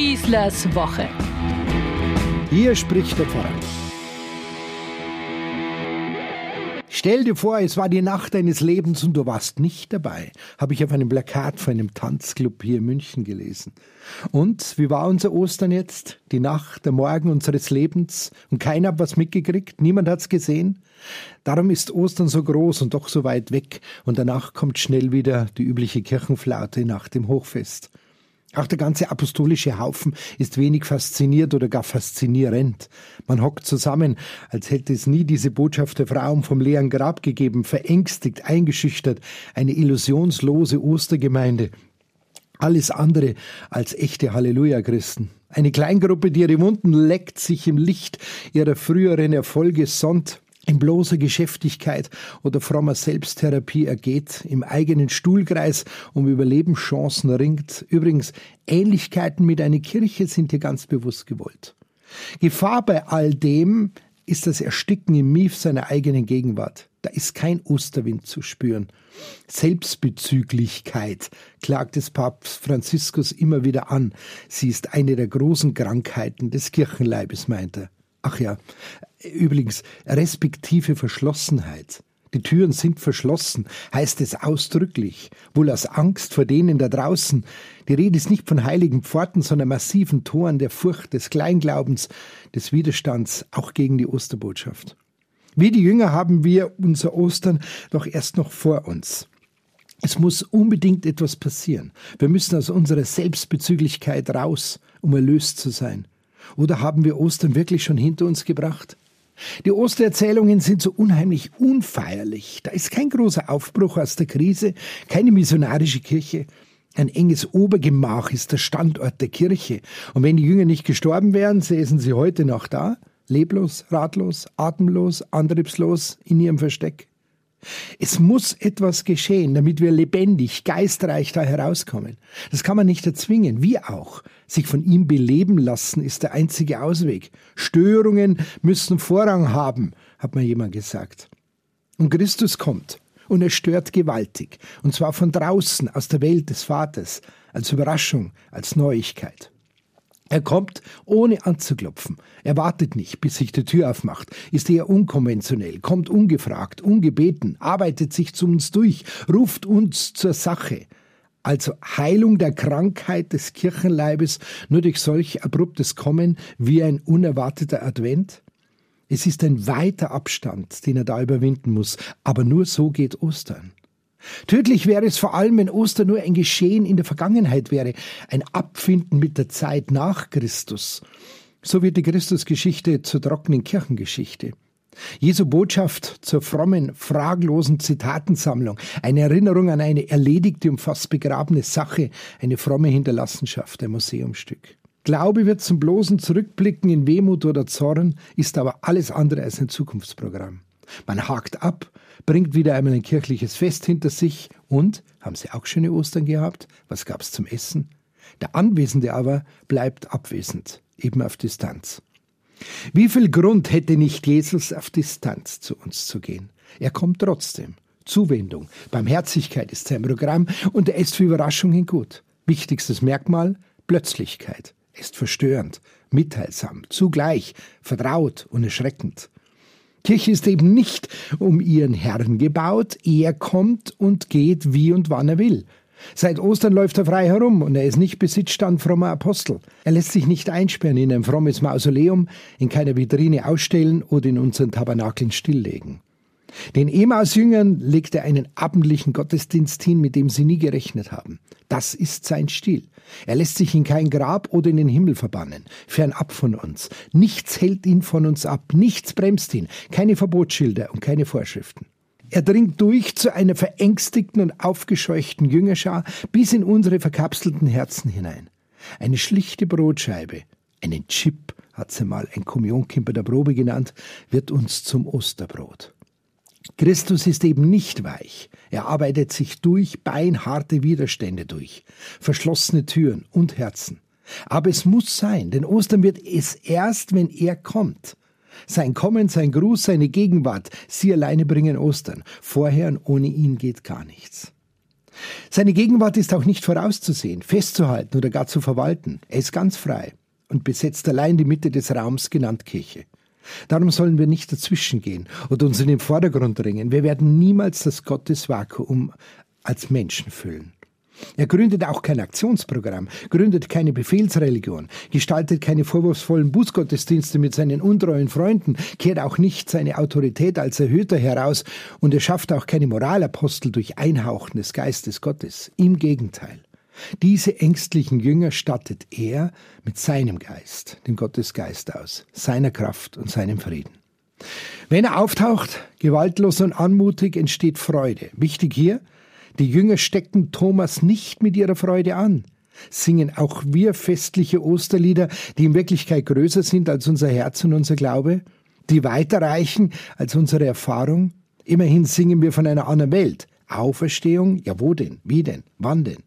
Schießlers Woche. Hier spricht der Pfarrer. Stell dir vor, es war die Nacht deines Lebens und du warst nicht dabei. Habe ich auf einem Plakat von einem Tanzclub hier in München gelesen. Und wie war unser Ostern jetzt? Die Nacht, der Morgen unseres Lebens und keiner hat was mitgekriegt, niemand hat's gesehen. Darum ist Ostern so groß und doch so weit weg und danach kommt schnell wieder die übliche Kirchenflaute nach dem Hochfest. Auch der ganze apostolische Haufen ist wenig fasziniert oder gar faszinierend. Man hockt zusammen, als hätte es nie diese Botschaft der Frauen vom leeren Grab gegeben, verängstigt, eingeschüchtert, eine illusionslose Ostergemeinde. Alles andere als echte Halleluja-Christen. Eine Kleingruppe, die ihre Wunden leckt, sich im Licht ihrer früheren Erfolge sonnt in bloßer Geschäftigkeit oder frommer Selbsttherapie ergeht, im eigenen Stuhlkreis um Überlebenschancen ringt. Übrigens, Ähnlichkeiten mit einer Kirche sind hier ganz bewusst gewollt. Gefahr bei all dem ist das Ersticken im Mief seiner eigenen Gegenwart. Da ist kein Osterwind zu spüren. Selbstbezüglichkeit klagt des Papst Franziskus immer wieder an. Sie ist eine der großen Krankheiten des Kirchenleibes, meint er. Ach ja, übrigens, respektive Verschlossenheit. Die Türen sind verschlossen, heißt es ausdrücklich, wohl aus Angst vor denen da draußen. Die Rede ist nicht von heiligen Pforten, sondern massiven Toren der Furcht, des Kleinglaubens, des Widerstands, auch gegen die Osterbotschaft. Wie die Jünger haben wir unser Ostern doch erst noch vor uns. Es muss unbedingt etwas passieren. Wir müssen aus unserer Selbstbezüglichkeit raus, um erlöst zu sein. Oder haben wir Ostern wirklich schon hinter uns gebracht? Die Ostererzählungen sind so unheimlich unfeierlich. Da ist kein großer Aufbruch aus der Krise, keine missionarische Kirche. Ein enges Obergemach ist der Standort der Kirche. Und wenn die Jünger nicht gestorben wären, säßen sie heute noch da, leblos, ratlos, atemlos, antriebslos in ihrem Versteck. Es muss etwas geschehen, damit wir lebendig, geistreich da herauskommen. Das kann man nicht erzwingen, wie auch. Sich von ihm beleben lassen ist der einzige Ausweg. Störungen müssen Vorrang haben, hat mir jemand gesagt. Und Christus kommt und er stört gewaltig, und zwar von draußen, aus der Welt des Vaters, als Überraschung, als Neuigkeit. Er kommt, ohne anzuklopfen. Er wartet nicht, bis sich die Tür aufmacht, ist eher unkonventionell, kommt ungefragt, ungebeten, arbeitet sich zu uns durch, ruft uns zur Sache. Also Heilung der Krankheit des Kirchenleibes nur durch solch abruptes Kommen wie ein unerwarteter Advent? Es ist ein weiter Abstand, den er da überwinden muss, aber nur so geht Ostern. Tödlich wäre es vor allem, wenn Ostern nur ein Geschehen in der Vergangenheit wäre, ein Abfinden mit der Zeit nach Christus. So wird die Christusgeschichte zur trockenen Kirchengeschichte. Jesu Botschaft zur frommen, fraglosen Zitatensammlung, eine Erinnerung an eine erledigte und fast begrabene Sache, eine fromme Hinterlassenschaft, ein Museumstück. Glaube wird zum bloßen Zurückblicken in Wehmut oder Zorn, ist aber alles andere als ein Zukunftsprogramm. Man hakt ab, bringt wieder einmal ein kirchliches Fest hinter sich und, haben Sie auch schöne Ostern gehabt? Was gab's zum Essen? Der Anwesende aber bleibt abwesend, eben auf Distanz. Wie viel Grund hätte nicht Jesus auf Distanz zu uns zu gehen? Er kommt trotzdem. Zuwendung, Barmherzigkeit ist sein Programm und er ist für Überraschungen gut. Wichtigstes Merkmal Plötzlichkeit. Er ist verstörend, mitteilsam, zugleich vertraut und erschreckend. Kirche ist eben nicht um ihren Herrn gebaut, er kommt und geht wie und wann er will. Seit Ostern läuft er frei herum und er ist nicht Besitzstand frommer Apostel. Er lässt sich nicht einsperren in ein frommes Mausoleum, in keiner Vitrine ausstellen oder in unseren Tabernakeln stilllegen. Den Emaus-Jüngern legt er einen abendlichen Gottesdienst hin, mit dem sie nie gerechnet haben. Das ist sein Stil. Er lässt sich in kein Grab oder in den Himmel verbannen, fernab von uns. Nichts hält ihn von uns ab, nichts bremst ihn, keine Verbotsschilder und keine Vorschriften. Er dringt durch zu einer verängstigten und aufgescheuchten Jüngerschar bis in unsere verkapselten Herzen hinein. Eine schlichte Brotscheibe, einen Chip, hat sie mal ein Kommunionkimper der Probe genannt, wird uns zum Osterbrot. Christus ist eben nicht weich. Er arbeitet sich durch beinharte Widerstände durch, verschlossene Türen und Herzen. Aber es muss sein, denn Ostern wird es erst, wenn er kommt. Sein Kommen, sein Gruß, seine Gegenwart, sie alleine bringen Ostern. Vorher und ohne ihn geht gar nichts. Seine Gegenwart ist auch nicht vorauszusehen, festzuhalten oder gar zu verwalten. Er ist ganz frei und besetzt allein die Mitte des Raums, genannt Kirche. Darum sollen wir nicht dazwischengehen oder uns in den Vordergrund drängen. Wir werden niemals das Gottesvakuum als Menschen füllen. Er gründet auch kein Aktionsprogramm, gründet keine Befehlsreligion, gestaltet keine vorwurfsvollen Bußgottesdienste mit seinen untreuen Freunden, kehrt auch nicht seine Autorität als Erhöhter heraus und er schafft auch keine Moralapostel durch Einhauchen des Geistes Gottes. Im Gegenteil. Diese ängstlichen Jünger stattet er mit seinem Geist, dem Gottesgeist aus, seiner Kraft und seinem Frieden. Wenn er auftaucht, gewaltlos und anmutig, entsteht Freude. Wichtig hier, die Jünger stecken Thomas nicht mit ihrer Freude an. Singen auch wir festliche Osterlieder, die in Wirklichkeit größer sind als unser Herz und unser Glaube, die weiter reichen als unsere Erfahrung? Immerhin singen wir von einer anderen Welt. Auferstehung? Ja, wo denn? Wie denn? Wann denn?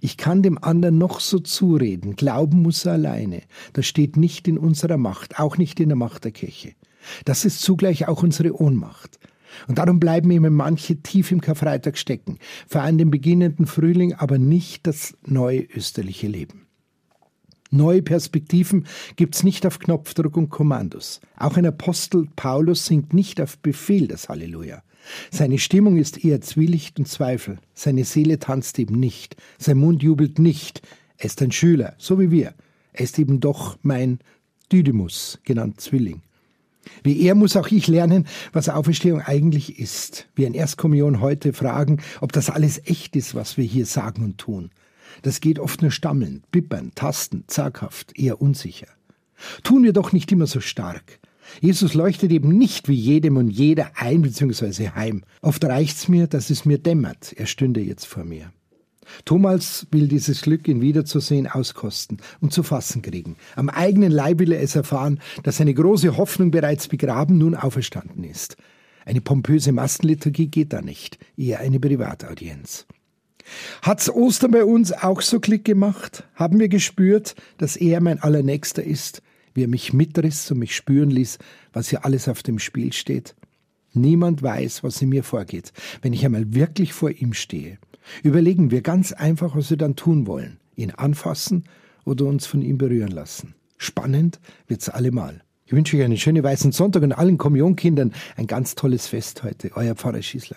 Ich kann dem anderen noch so zureden, glauben muss er alleine. Das steht nicht in unserer Macht, auch nicht in der Macht der Kirche. Das ist zugleich auch unsere Ohnmacht. Und darum bleiben eben manche tief im Karfreitag stecken, feiern den beginnenden Frühling, aber nicht das neue österliche Leben. Neue Perspektiven gibt's nicht auf Knopfdruck und Kommandos. Auch ein Apostel Paulus singt nicht auf Befehl das Halleluja. Seine Stimmung ist eher Zwielicht und Zweifel. Seine Seele tanzt eben nicht. Sein Mund jubelt nicht. Er ist ein Schüler, so wie wir. Er ist eben doch mein Didymus, genannt Zwilling. Wie er muss auch ich lernen, was Auferstehung eigentlich ist. Wir in Erstkommunion heute fragen, ob das alles echt ist, was wir hier sagen und tun. Das geht oft nur stammelnd, bippern, tasten, zaghaft, eher unsicher. Tun wir doch nicht immer so stark. Jesus leuchtet eben nicht wie jedem und jeder ein bzw. heim. Oft reicht's mir, dass es mir dämmert, er stünde jetzt vor mir. Thomas will dieses Glück, ihn wiederzusehen, auskosten und zu fassen kriegen. Am eigenen Leib will er es erfahren, dass seine große Hoffnung bereits begraben nun auferstanden ist. Eine pompöse Massenliturgie geht da nicht, eher eine Privataudienz. Hat's Ostern bei uns auch so Klick gemacht? Haben wir gespürt, dass er mein Allernächster ist? wie er mich mitriss und mich spüren ließ, was hier alles auf dem Spiel steht. Niemand weiß, was in mir vorgeht, wenn ich einmal wirklich vor ihm stehe. Überlegen wir ganz einfach, was wir dann tun wollen. Ihn anfassen oder uns von ihm berühren lassen. Spannend wird's allemal. Ich wünsche euch einen schönen weißen Sonntag und allen Kommunionkindern ein ganz tolles Fest heute. Euer Pfarrer Schießler.